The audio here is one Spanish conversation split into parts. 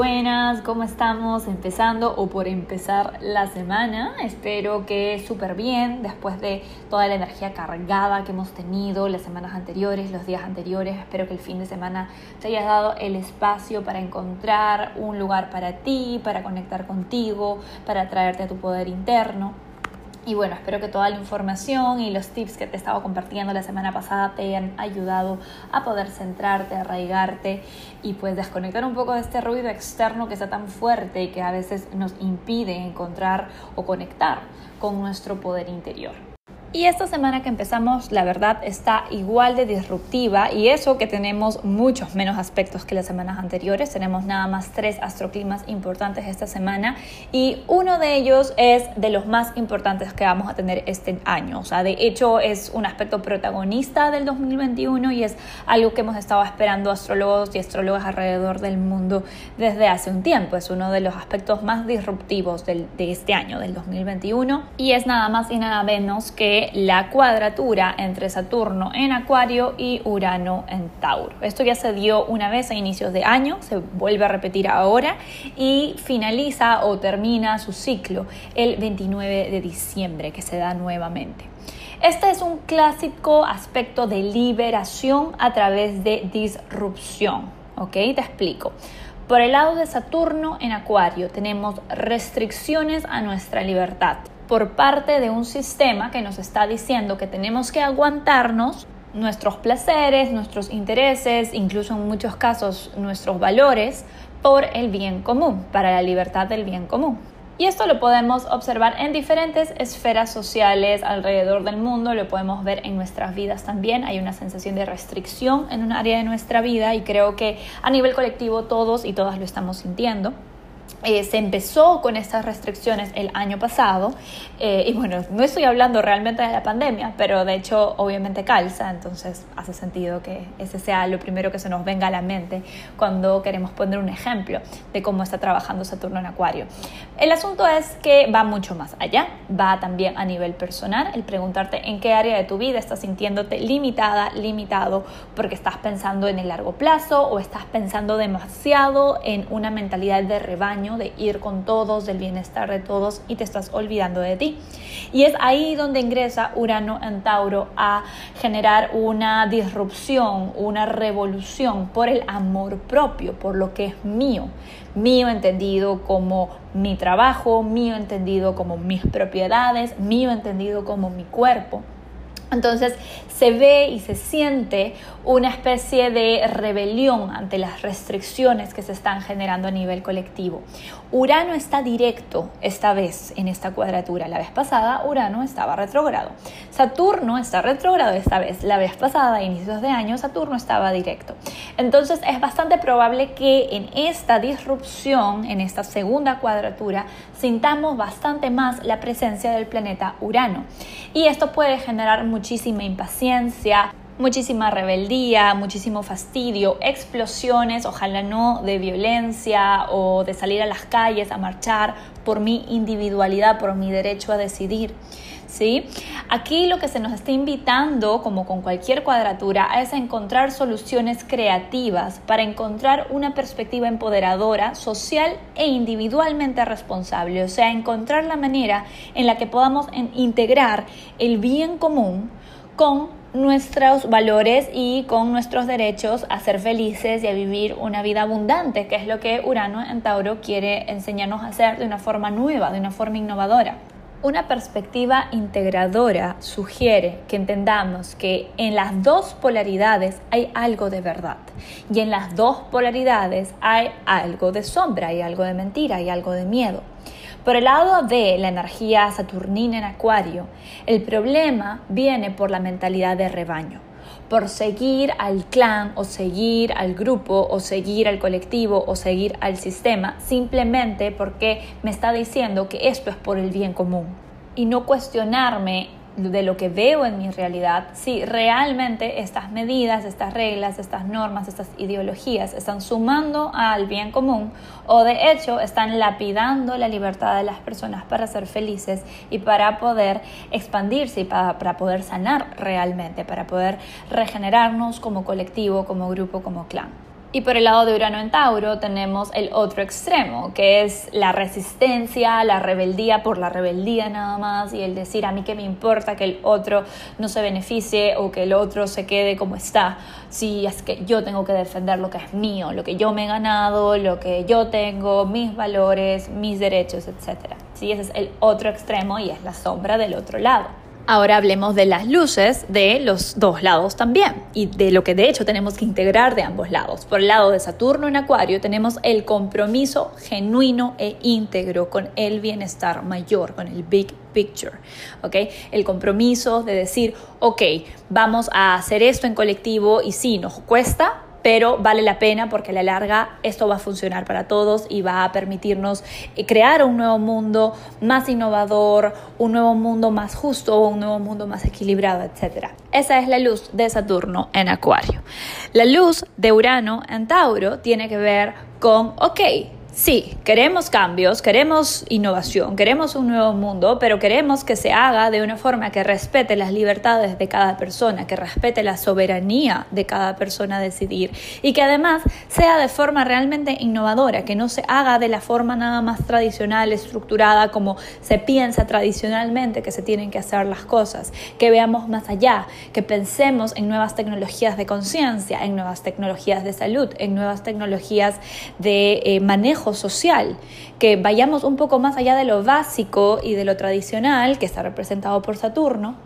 Buenas, ¿cómo estamos? Empezando o por empezar la semana. Espero que súper bien después de toda la energía cargada que hemos tenido las semanas anteriores, los días anteriores. Espero que el fin de semana te hayas dado el espacio para encontrar un lugar para ti, para conectar contigo, para traerte a tu poder interno. Y bueno, espero que toda la información y los tips que te estaba compartiendo la semana pasada te hayan ayudado a poder centrarte, arraigarte y pues desconectar un poco de este ruido externo que está tan fuerte y que a veces nos impide encontrar o conectar con nuestro poder interior. Y esta semana que empezamos, la verdad, está igual de disruptiva y eso que tenemos muchos menos aspectos que las semanas anteriores. Tenemos nada más tres astroclimas importantes esta semana y uno de ellos es de los más importantes que vamos a tener este año. O sea, de hecho es un aspecto protagonista del 2021 y es algo que hemos estado esperando astrólogos y astrólogas alrededor del mundo desde hace un tiempo. Es uno de los aspectos más disruptivos de este año, del 2021 y es nada más y nada menos que la cuadratura entre Saturno en Acuario y Urano en Tauro. Esto ya se dio una vez a inicios de año, se vuelve a repetir ahora y finaliza o termina su ciclo el 29 de diciembre, que se da nuevamente. Este es un clásico aspecto de liberación a través de disrupción. ¿Ok? Te explico. Por el lado de Saturno en Acuario tenemos restricciones a nuestra libertad por parte de un sistema que nos está diciendo que tenemos que aguantarnos nuestros placeres, nuestros intereses, incluso en muchos casos nuestros valores, por el bien común, para la libertad del bien común. Y esto lo podemos observar en diferentes esferas sociales alrededor del mundo, lo podemos ver en nuestras vidas también. Hay una sensación de restricción en un área de nuestra vida y creo que a nivel colectivo todos y todas lo estamos sintiendo. Eh, se empezó con estas restricciones el año pasado eh, y bueno, no estoy hablando realmente de la pandemia, pero de hecho obviamente calza, entonces hace sentido que ese sea lo primero que se nos venga a la mente cuando queremos poner un ejemplo de cómo está trabajando Saturno en Acuario. El asunto es que va mucho más allá, va también a nivel personal, el preguntarte en qué área de tu vida estás sintiéndote limitada, limitado, porque estás pensando en el largo plazo o estás pensando demasiado en una mentalidad de rebaño de ir con todos, del bienestar de todos y te estás olvidando de ti. Y es ahí donde ingresa Urano en Tauro a generar una disrupción, una revolución por el amor propio, por lo que es mío. Mío entendido como mi trabajo, mío entendido como mis propiedades, mío entendido como mi cuerpo. Entonces se ve y se siente una especie de rebelión ante las restricciones que se están generando a nivel colectivo. Urano está directo esta vez en esta cuadratura. La vez pasada Urano estaba retrógrado. Saturno está retrógrado esta vez. La vez pasada, a inicios de año, Saturno estaba directo. Entonces es bastante probable que en esta disrupción, en esta segunda cuadratura, sintamos bastante más la presencia del planeta Urano. Y esto puede generar muchísima impaciencia, muchísima rebeldía, muchísimo fastidio, explosiones, ojalá no de violencia o de salir a las calles a marchar por mi individualidad, por mi derecho a decidir. ¿Sí? Aquí lo que se nos está invitando, como con cualquier cuadratura, es encontrar soluciones creativas para encontrar una perspectiva empoderadora, social e individualmente responsable, o sea, encontrar la manera en la que podamos integrar el bien común con nuestros valores y con nuestros derechos a ser felices y a vivir una vida abundante, que es lo que Urano en Tauro quiere enseñarnos a hacer de una forma nueva, de una forma innovadora. Una perspectiva integradora sugiere que entendamos que en las dos polaridades hay algo de verdad y en las dos polaridades hay algo de sombra, hay algo de mentira, hay algo de miedo. Por el lado de la energía saturnina en Acuario, el problema viene por la mentalidad de rebaño por seguir al clan o seguir al grupo o seguir al colectivo o seguir al sistema, simplemente porque me está diciendo que esto es por el bien común. Y no cuestionarme de lo que veo en mi realidad, si realmente estas medidas, estas reglas, estas normas, estas ideologías están sumando al bien común o de hecho están lapidando la libertad de las personas para ser felices y para poder expandirse y para, para poder sanar realmente, para poder regenerarnos como colectivo, como grupo, como clan. Y por el lado de Urano en Tauro tenemos el otro extremo, que es la resistencia, la rebeldía por la rebeldía nada más y el decir a mí que me importa que el otro no se beneficie o que el otro se quede como está, si es que yo tengo que defender lo que es mío, lo que yo me he ganado, lo que yo tengo, mis valores, mis derechos, etc. Sí, ese es el otro extremo y es la sombra del otro lado. Ahora hablemos de las luces de los dos lados también y de lo que de hecho tenemos que integrar de ambos lados. Por el lado de Saturno en Acuario tenemos el compromiso genuino e íntegro con el bienestar mayor, con el big picture, ¿ok? El compromiso de decir, ok, vamos a hacer esto en colectivo y si nos cuesta, pero vale la pena porque a la larga esto va a funcionar para todos y va a permitirnos eh, crear un nuevo mundo más innovador, un nuevo mundo más justo, un nuevo mundo más equilibrado, etc. Esa es la luz de Saturno en Acuario. La luz de Urano en Tauro tiene que ver con, ok, Sí, queremos cambios, queremos innovación, queremos un nuevo mundo, pero queremos que se haga de una forma que respete las libertades de cada persona, que respete la soberanía de cada persona a decidir y que además sea de forma realmente innovadora, que no se haga de la forma nada más tradicional, estructurada como se piensa tradicionalmente que se tienen que hacer las cosas, que veamos más allá, que pensemos en nuevas tecnologías de conciencia, en nuevas tecnologías de salud, en nuevas tecnologías de eh, manejo social, que vayamos un poco más allá de lo básico y de lo tradicional, que está representado por Saturno,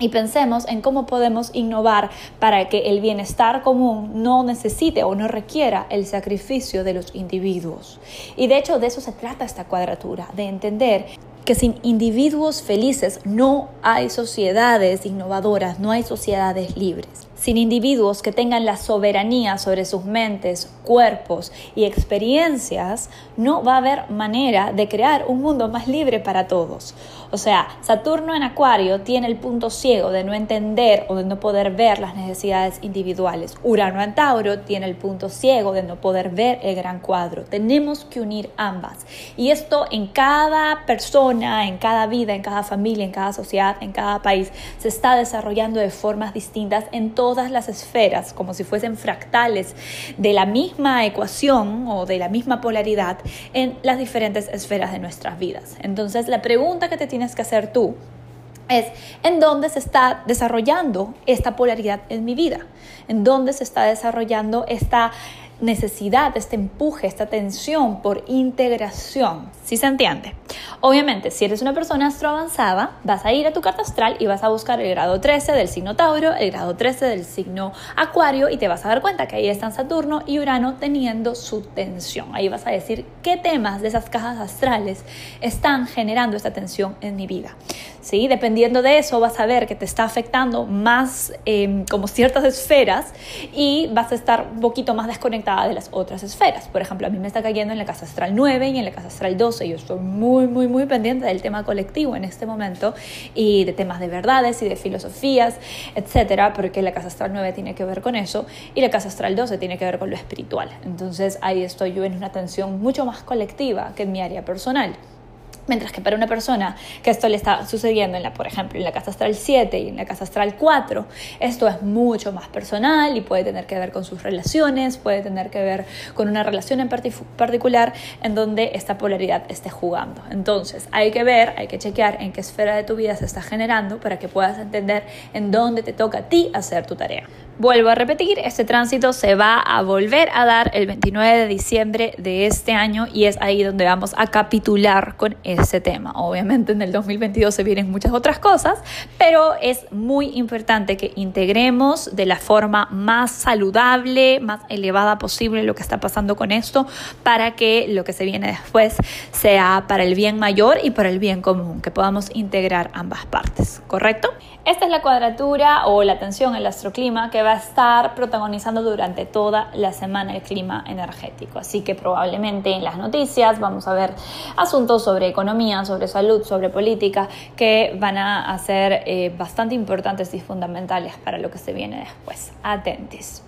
y pensemos en cómo podemos innovar para que el bienestar común no necesite o no requiera el sacrificio de los individuos. Y de hecho de eso se trata esta cuadratura, de entender que sin individuos felices no hay sociedades innovadoras, no hay sociedades libres sin individuos que tengan la soberanía sobre sus mentes, cuerpos y experiencias, no va a haber manera de crear un mundo más libre para todos. O sea, Saturno en Acuario tiene el punto ciego de no entender o de no poder ver las necesidades individuales. Urano en Tauro tiene el punto ciego de no poder ver el gran cuadro. Tenemos que unir ambas. Y esto en cada persona, en cada vida, en cada familia, en cada sociedad, en cada país, se está desarrollando de formas distintas en todo todas las esferas, como si fuesen fractales de la misma ecuación o de la misma polaridad en las diferentes esferas de nuestras vidas. Entonces, la pregunta que te tienes que hacer tú es en dónde se está desarrollando esta polaridad en mi vida, en dónde se está desarrollando esta necesidad, este empuje, esta tensión por integración. ¿Sí se entiende? Obviamente, si eres una persona astroavanzada, vas a ir a tu carta astral y vas a buscar el grado 13 del signo Tauro, el grado 13 del signo Acuario y te vas a dar cuenta que ahí están Saturno y Urano teniendo su tensión. Ahí vas a decir qué temas de esas cajas astrales están generando esta tensión en mi vida. ¿Sí? Dependiendo de eso, vas a ver que te está afectando más em, como ciertas esferas y vas a estar un poquito más de las otras esferas. Por ejemplo, a mí me está cayendo en la casa astral 9 y en la casa astral 12. Yo estoy muy, muy, muy pendiente del tema colectivo en este momento y de temas de verdades y de filosofías, etcétera, porque la casa astral 9 tiene que ver con eso y la casa astral 12 tiene que ver con lo espiritual. Entonces ahí estoy yo en una tensión mucho más colectiva que en mi área personal. Mientras que para una persona que esto le está sucediendo, en la, por ejemplo, en la casa astral 7 y en la casa astral 4, esto es mucho más personal y puede tener que ver con sus relaciones, puede tener que ver con una relación en particular en donde esta polaridad esté jugando. Entonces, hay que ver, hay que chequear en qué esfera de tu vida se está generando para que puedas entender en dónde te toca a ti hacer tu tarea. Vuelvo a repetir, este tránsito se va a volver a dar el 29 de diciembre de este año y es ahí donde vamos a capitular con este tema. Obviamente en el 2022 se vienen muchas otras cosas, pero es muy importante que integremos de la forma más saludable, más elevada posible lo que está pasando con esto para que lo que se viene después sea para el bien mayor y para el bien común, que podamos integrar ambas partes, ¿correcto? Esta es la cuadratura o la tensión, el astroclima que va a estar protagonizando durante toda la semana el clima energético. Así que probablemente en las noticias vamos a ver asuntos sobre economía, sobre salud, sobre política que van a ser eh, bastante importantes y fundamentales para lo que se viene después. Atentis.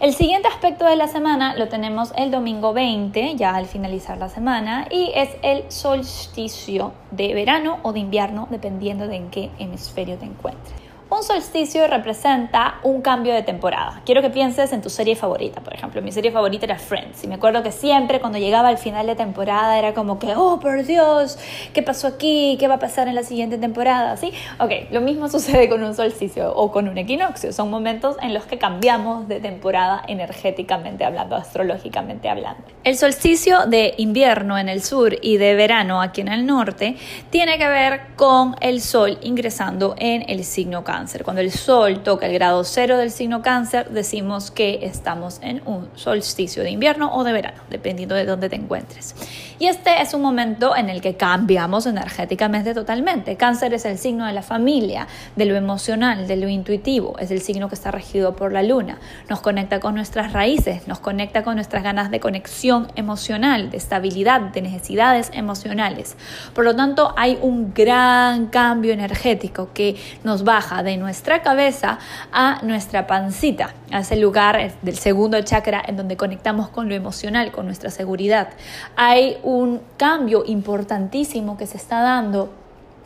El siguiente aspecto de la semana lo tenemos el domingo 20, ya al finalizar la semana, y es el solsticio de verano o de invierno, dependiendo de en qué hemisferio te encuentres. Un solsticio representa un cambio de temporada. Quiero que pienses en tu serie favorita, por ejemplo. Mi serie favorita era Friends y me acuerdo que siempre cuando llegaba al final de temporada era como que, oh, por Dios, ¿qué pasó aquí? ¿Qué va a pasar en la siguiente temporada? ¿Sí? Ok, lo mismo sucede con un solsticio o con un equinoccio. Son momentos en los que cambiamos de temporada energéticamente hablando, astrológicamente hablando. El solsticio de invierno en el sur y de verano aquí en el norte tiene que ver con el sol ingresando en el signo cáncer cuando el Sol toca el grado cero del signo cáncer, decimos que estamos en un solsticio de invierno o de verano, dependiendo de dónde te encuentres. Y este es un momento en el que cambiamos energéticamente totalmente. Cáncer es el signo de la familia, de lo emocional, de lo intuitivo, es el signo que está regido por la luna. Nos conecta con nuestras raíces, nos conecta con nuestras ganas de conexión emocional, de estabilidad, de necesidades emocionales. Por lo tanto, hay un gran cambio energético que nos baja de nuestra cabeza a nuestra pancita, a ese lugar del segundo chakra en donde conectamos con lo emocional, con nuestra seguridad. Hay un cambio importantísimo que se está dando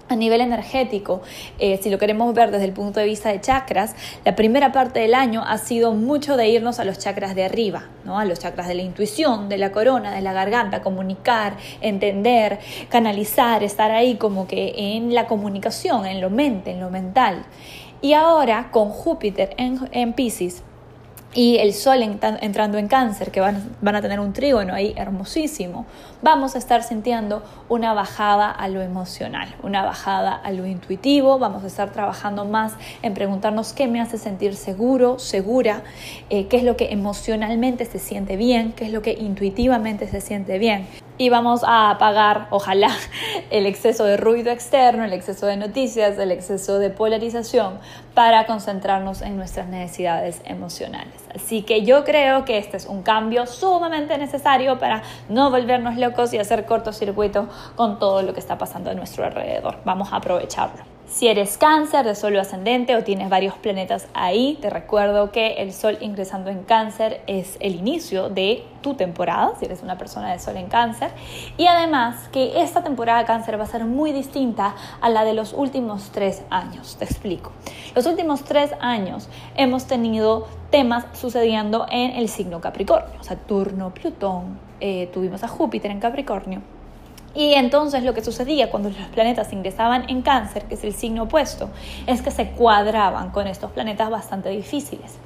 a nivel energético, eh, si lo queremos ver desde el punto de vista de chakras, la primera parte del año ha sido mucho de irnos a los chakras de arriba, ¿no? a los chakras de la intuición, de la corona, de la garganta, comunicar, entender, canalizar, estar ahí como que en la comunicación, en lo mente, en lo mental. Y ahora con Júpiter en, en Pisces, y el Sol entrando en cáncer, que van, van, a tener un trígono ahí hermosísimo, vamos a estar sintiendo una bajada a lo emocional, una bajada a lo intuitivo, vamos a estar trabajando más en preguntarnos qué me hace sentir seguro, segura, eh, qué es lo que emocionalmente se siente bien, qué es lo que intuitivamente se siente bien y vamos a apagar, ojalá, el exceso de ruido externo, el exceso de noticias, el exceso de polarización para concentrarnos en nuestras necesidades emocionales. Así que yo creo que este es un cambio sumamente necesario para no volvernos locos y hacer cortocircuito con todo lo que está pasando a nuestro alrededor. Vamos a aprovecharlo. Si eres cáncer de sol ascendente o tienes varios planetas ahí, te recuerdo que el sol ingresando en cáncer es el inicio de tu temporada, si eres una persona de sol en cáncer. Y además que esta temporada de cáncer va a ser muy distinta a la de los últimos tres años. Te explico. Los últimos tres años hemos tenido temas sucediendo en el signo Capricornio. Saturno, Plutón, eh, tuvimos a Júpiter en Capricornio y entonces lo que sucedía cuando los planetas ingresaban en cáncer, que es el signo opuesto, es que se cuadraban con estos planetas bastante difíciles.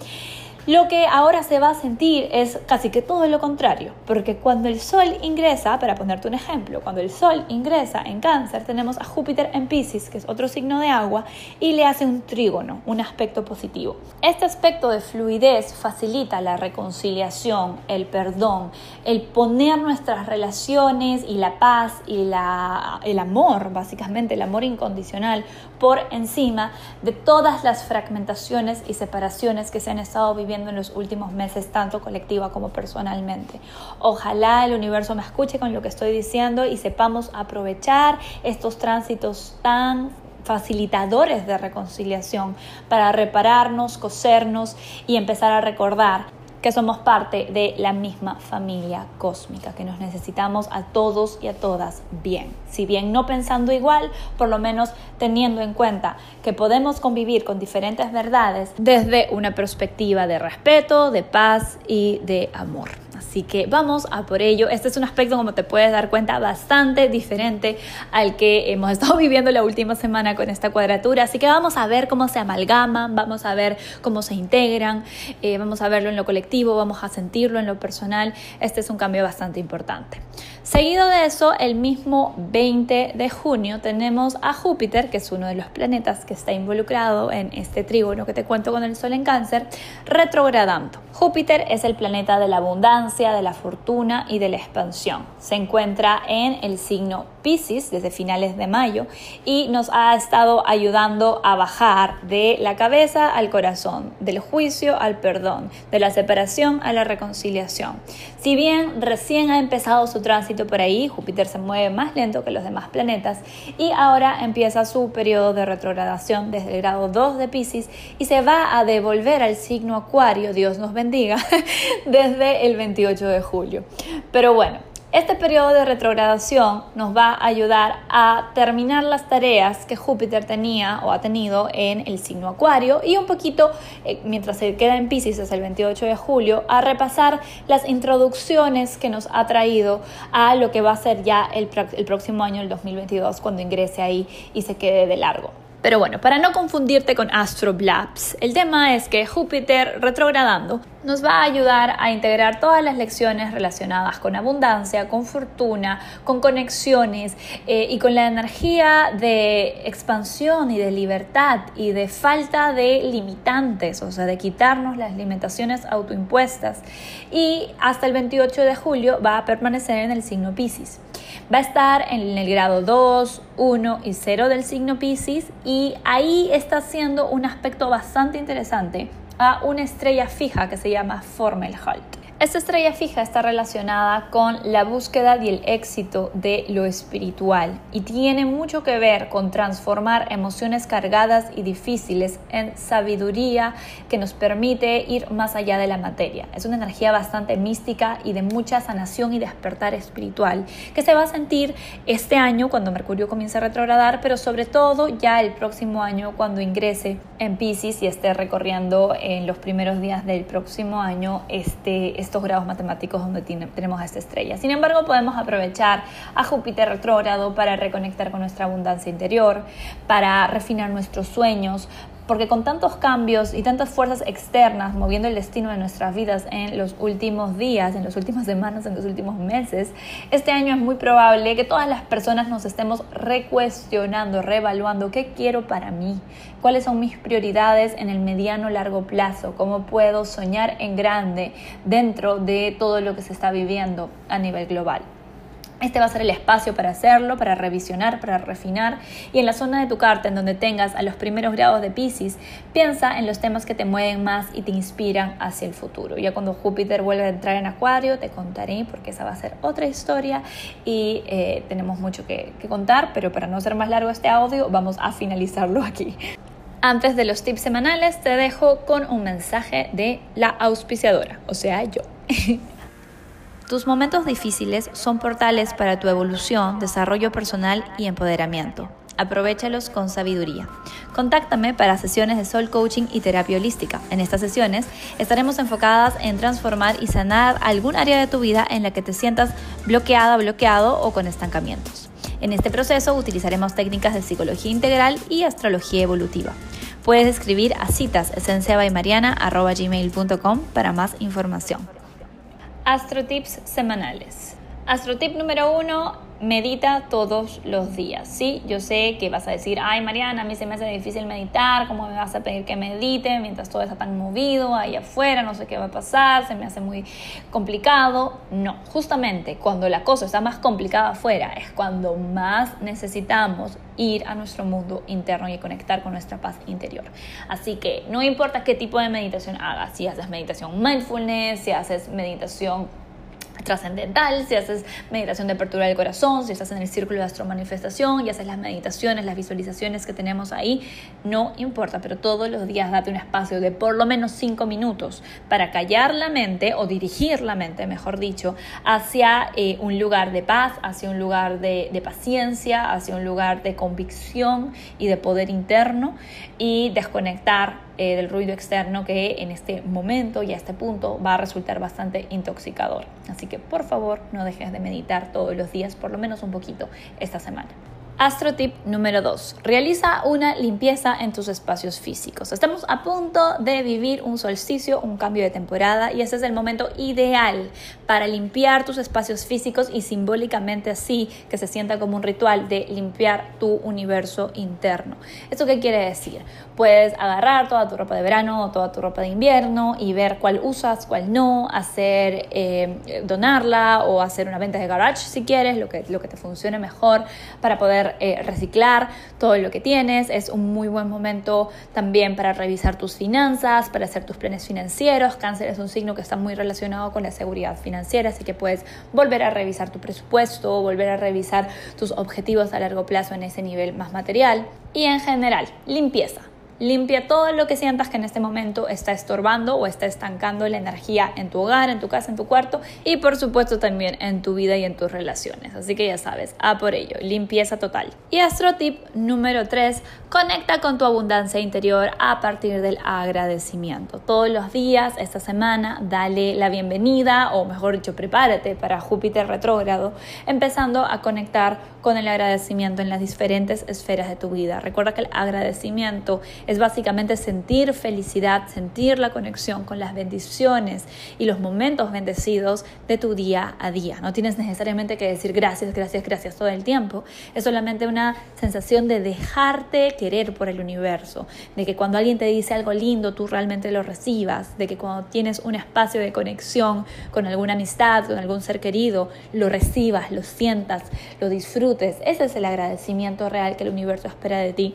Lo que ahora se va a sentir es casi que todo lo contrario, porque cuando el Sol ingresa, para ponerte un ejemplo, cuando el Sol ingresa en cáncer, tenemos a Júpiter en Pisces, que es otro signo de agua, y le hace un trígono, un aspecto positivo. Este aspecto de fluidez facilita la reconciliación, el perdón, el poner nuestras relaciones y la paz y la, el amor, básicamente el amor incondicional, por encima de todas las fragmentaciones y separaciones que se han estado viviendo en los últimos meses, tanto colectiva como personalmente. Ojalá el universo me escuche con lo que estoy diciendo y sepamos aprovechar estos tránsitos tan facilitadores de reconciliación para repararnos, cosernos y empezar a recordar que somos parte de la misma familia cósmica, que nos necesitamos a todos y a todas bien. Si bien no pensando igual, por lo menos teniendo en cuenta que podemos convivir con diferentes verdades desde una perspectiva de respeto, de paz y de amor. Así que vamos a por ello. Este es un aspecto, como te puedes dar cuenta, bastante diferente al que hemos estado viviendo la última semana con esta cuadratura. Así que vamos a ver cómo se amalgaman, vamos a ver cómo se integran, eh, vamos a verlo en lo colectivo, vamos a sentirlo en lo personal. Este es un cambio bastante importante. Seguido de eso, el mismo 20 de junio tenemos a Júpiter, que es uno de los planetas que está involucrado en este trígono que te cuento con el Sol en cáncer, retrogradando. Júpiter es el planeta de la abundancia, de la fortuna y de la expansión. Se encuentra en el signo Pisces desde finales de mayo y nos ha estado ayudando a bajar de la cabeza al corazón, del juicio al perdón, de la separación a la reconciliación. Si bien recién ha empezado su tránsito por ahí, Júpiter se mueve más lento que los demás planetas y ahora empieza su periodo de retrogradación desde el grado 2 de Pisces y se va a devolver al signo Acuario, Dios nos bendiga, desde el 28 de julio. Pero bueno, este periodo de retrogradación nos va a ayudar a terminar las tareas que Júpiter tenía o ha tenido en el signo Acuario y un poquito, eh, mientras se queda en Pisces hasta el 28 de julio, a repasar las introducciones que nos ha traído a lo que va a ser ya el, el próximo año, el 2022, cuando ingrese ahí y se quede de largo. Pero bueno, para no confundirte con Astroblaps, el tema es que Júpiter retrogradando nos va a ayudar a integrar todas las lecciones relacionadas con abundancia, con fortuna, con conexiones eh, y con la energía de expansión y de libertad y de falta de limitantes, o sea, de quitarnos las limitaciones autoimpuestas. Y hasta el 28 de julio va a permanecer en el signo Pisces. Va a estar en el grado 2, 1 y 0 del signo Pisces y ahí está haciendo un aspecto bastante interesante a una estrella fija que se llama Formelhalt. Esta estrella fija está relacionada con la búsqueda y el éxito de lo espiritual y tiene mucho que ver con transformar emociones cargadas y difíciles en sabiduría que nos permite ir más allá de la materia. Es una energía bastante mística y de mucha sanación y despertar espiritual que se va a sentir este año cuando Mercurio comience a retrogradar, pero sobre todo ya el próximo año cuando ingrese en Pisces y esté recorriendo en los primeros días del próximo año este estos grados matemáticos donde tenemos a esta estrella. Sin embargo, podemos aprovechar a Júpiter retrógrado para reconectar con nuestra abundancia interior, para refinar nuestros sueños, porque con tantos cambios y tantas fuerzas externas moviendo el destino de nuestras vidas en los últimos días, en las últimas semanas, en los últimos meses, este año es muy probable que todas las personas nos estemos recuestionando, reevaluando qué quiero para mí, cuáles son mis prioridades en el mediano largo plazo, cómo puedo soñar en grande dentro de todo lo que se está viviendo a nivel global. Este va a ser el espacio para hacerlo, para revisionar, para refinar. Y en la zona de tu carta, en donde tengas a los primeros grados de Pisces, piensa en los temas que te mueven más y te inspiran hacia el futuro. Ya cuando Júpiter vuelva a entrar en Acuario, te contaré, porque esa va a ser otra historia y eh, tenemos mucho que contar, pero para no ser más largo este audio, vamos a finalizarlo aquí. Antes de los tips semanales, te dejo con un mensaje de la auspiciadora, o sea, yo. Tus momentos difíciles son portales para tu evolución, desarrollo personal y empoderamiento. Aprovechalos con sabiduría. Contáctame para sesiones de Soul Coaching y terapia holística. En estas sesiones estaremos enfocadas en transformar y sanar algún área de tu vida en la que te sientas bloqueada, bloqueado o con estancamientos. En este proceso utilizaremos técnicas de psicología integral y astrología evolutiva. Puedes escribir a citas para más información. Astrotips semanales. Astrotip número uno, medita todos los días, ¿sí? Yo sé que vas a decir, ay Mariana, a mí se me hace difícil meditar, ¿cómo me vas a pedir que medite mientras todo está tan movido ahí afuera, no sé qué va a pasar, se me hace muy complicado? No, justamente cuando la cosa está más complicada afuera es cuando más necesitamos ir a nuestro mundo interno y conectar con nuestra paz interior. Así que no importa qué tipo de meditación hagas, si haces meditación mindfulness, si haces meditación trascendental, si haces meditación de apertura del corazón, si estás en el círculo de astromanifestación y haces las meditaciones, las visualizaciones que tenemos ahí, no importa, pero todos los días date un espacio de por lo menos cinco minutos para callar la mente o dirigir la mente, mejor dicho, hacia eh, un lugar de paz, hacia un lugar de, de paciencia, hacia un lugar de convicción y de poder interno y desconectar eh, del ruido externo que en este momento y a este punto va a resultar bastante intoxicador. Así que por favor no dejes de meditar todos los días, por lo menos un poquito esta semana. Astro tip número 2. Realiza una limpieza en tus espacios físicos. Estamos a punto de vivir un solsticio, un cambio de temporada y ese es el momento ideal para limpiar tus espacios físicos y simbólicamente así que se sienta como un ritual de limpiar tu universo interno. ¿Esto qué quiere decir? Puedes agarrar toda tu ropa de verano o toda tu ropa de invierno y ver cuál usas, cuál no, hacer, eh, donarla o hacer una venta de garage si quieres, lo que, lo que te funcione mejor para poder eh, reciclar todo lo que tienes. Es un muy buen momento también para revisar tus finanzas, para hacer tus planes financieros. Cáncer es un signo que está muy relacionado con la seguridad financiera, así que puedes volver a revisar tu presupuesto, volver a revisar tus objetivos a largo plazo en ese nivel más material. Y en general, limpieza. Limpia todo lo que sientas que en este momento está estorbando o está estancando la energía en tu hogar, en tu casa, en tu cuarto y por supuesto también en tu vida y en tus relaciones. Así que ya sabes, a por ello, limpieza total. Y astro tip número 3, conecta con tu abundancia interior a partir del agradecimiento. Todos los días, esta semana, dale la bienvenida o mejor dicho, prepárate para Júpiter retrógrado, empezando a conectar con el agradecimiento en las diferentes esferas de tu vida. Recuerda que el agradecimiento es básicamente sentir felicidad, sentir la conexión con las bendiciones y los momentos bendecidos de tu día a día. No tienes necesariamente que decir gracias, gracias, gracias todo el tiempo. Es solamente una sensación de dejarte querer por el universo, de que cuando alguien te dice algo lindo, tú realmente lo recibas, de que cuando tienes un espacio de conexión con alguna amistad, con algún ser querido, lo recibas, lo sientas, lo disfrutes. Ese es el agradecimiento real que el universo espera de ti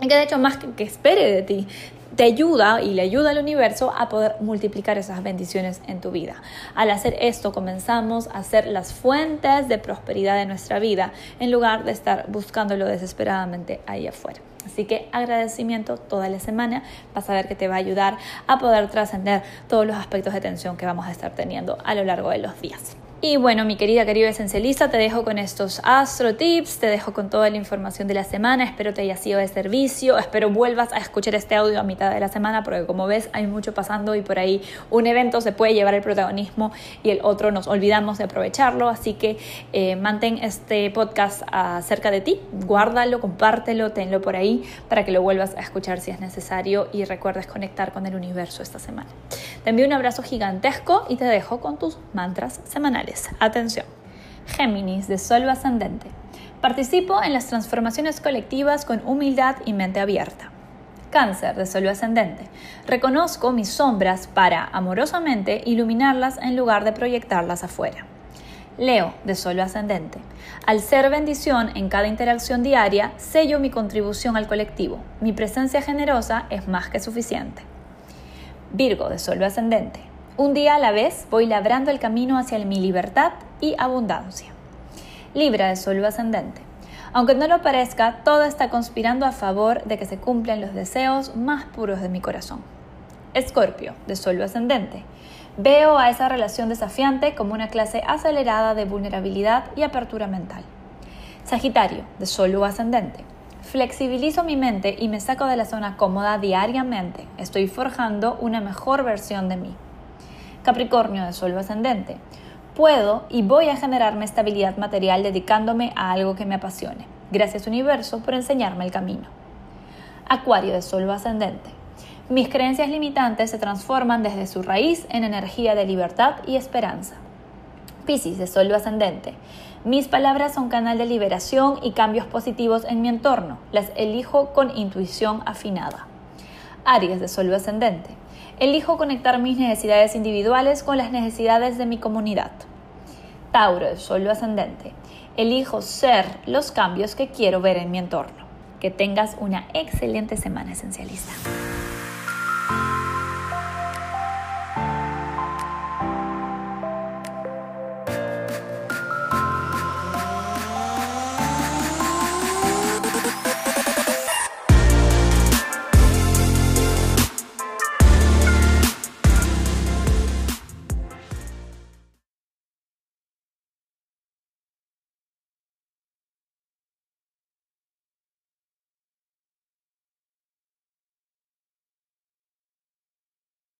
y que de hecho más que, espere de ti, te ayuda y le ayuda al universo a poder multiplicar esas bendiciones en tu vida. Al hacer esto comenzamos a ser las fuentes de prosperidad de nuestra vida en lugar de estar buscándolo desesperadamente ahí afuera. Así que agradecimiento toda la semana, vas a ver que te va a ayudar a poder trascender todos los aspectos de tensión que vamos a estar teniendo a lo largo de los días. Y bueno, mi querida, querida esencialista, te dejo con estos astro tips, te dejo con toda la información de la semana, espero te haya sido de servicio, espero vuelvas a escuchar este audio a mitad de la semana, porque como ves hay mucho pasando y por ahí un evento se puede llevar el protagonismo y el otro nos olvidamos de aprovecharlo, así que eh, mantén este podcast cerca de ti, guárdalo, compártelo, tenlo por ahí para que lo vuelvas a escuchar si es necesario y recuerdes conectar con el universo esta semana. Te envío un abrazo gigantesco y te dejo con tus mantras semanales. Atención. Géminis de Sol ascendente. Participo en las transformaciones colectivas con humildad y mente abierta. Cáncer de Sol ascendente. Reconozco mis sombras para, amorosamente, iluminarlas en lugar de proyectarlas afuera. Leo de Sol ascendente. Al ser bendición en cada interacción diaria, sello mi contribución al colectivo. Mi presencia generosa es más que suficiente. Virgo de Sol ascendente. Un día a la vez voy labrando el camino hacia mi libertad y abundancia. Libra de Sol ascendente. Aunque no lo parezca, todo está conspirando a favor de que se cumplan los deseos más puros de mi corazón. Escorpio, de Sol ascendente. Veo a esa relación desafiante como una clase acelerada de vulnerabilidad y apertura mental. Sagitario, de Sol ascendente. Flexibilizo mi mente y me saco de la zona cómoda diariamente. Estoy forjando una mejor versión de mí. Capricornio de Sol ascendente. Puedo y voy a generarme estabilidad material dedicándome a algo que me apasione. Gracias universo por enseñarme el camino. Acuario de Sol ascendente. Mis creencias limitantes se transforman desde su raíz en energía de libertad y esperanza. Piscis de Sol ascendente. Mis palabras son canal de liberación y cambios positivos en mi entorno. Las elijo con intuición afinada. Aries de Sol ascendente. Elijo conectar mis necesidades individuales con las necesidades de mi comunidad. Tauro, el suelo ascendente. Elijo ser los cambios que quiero ver en mi entorno. Que tengas una excelente semana esencialista.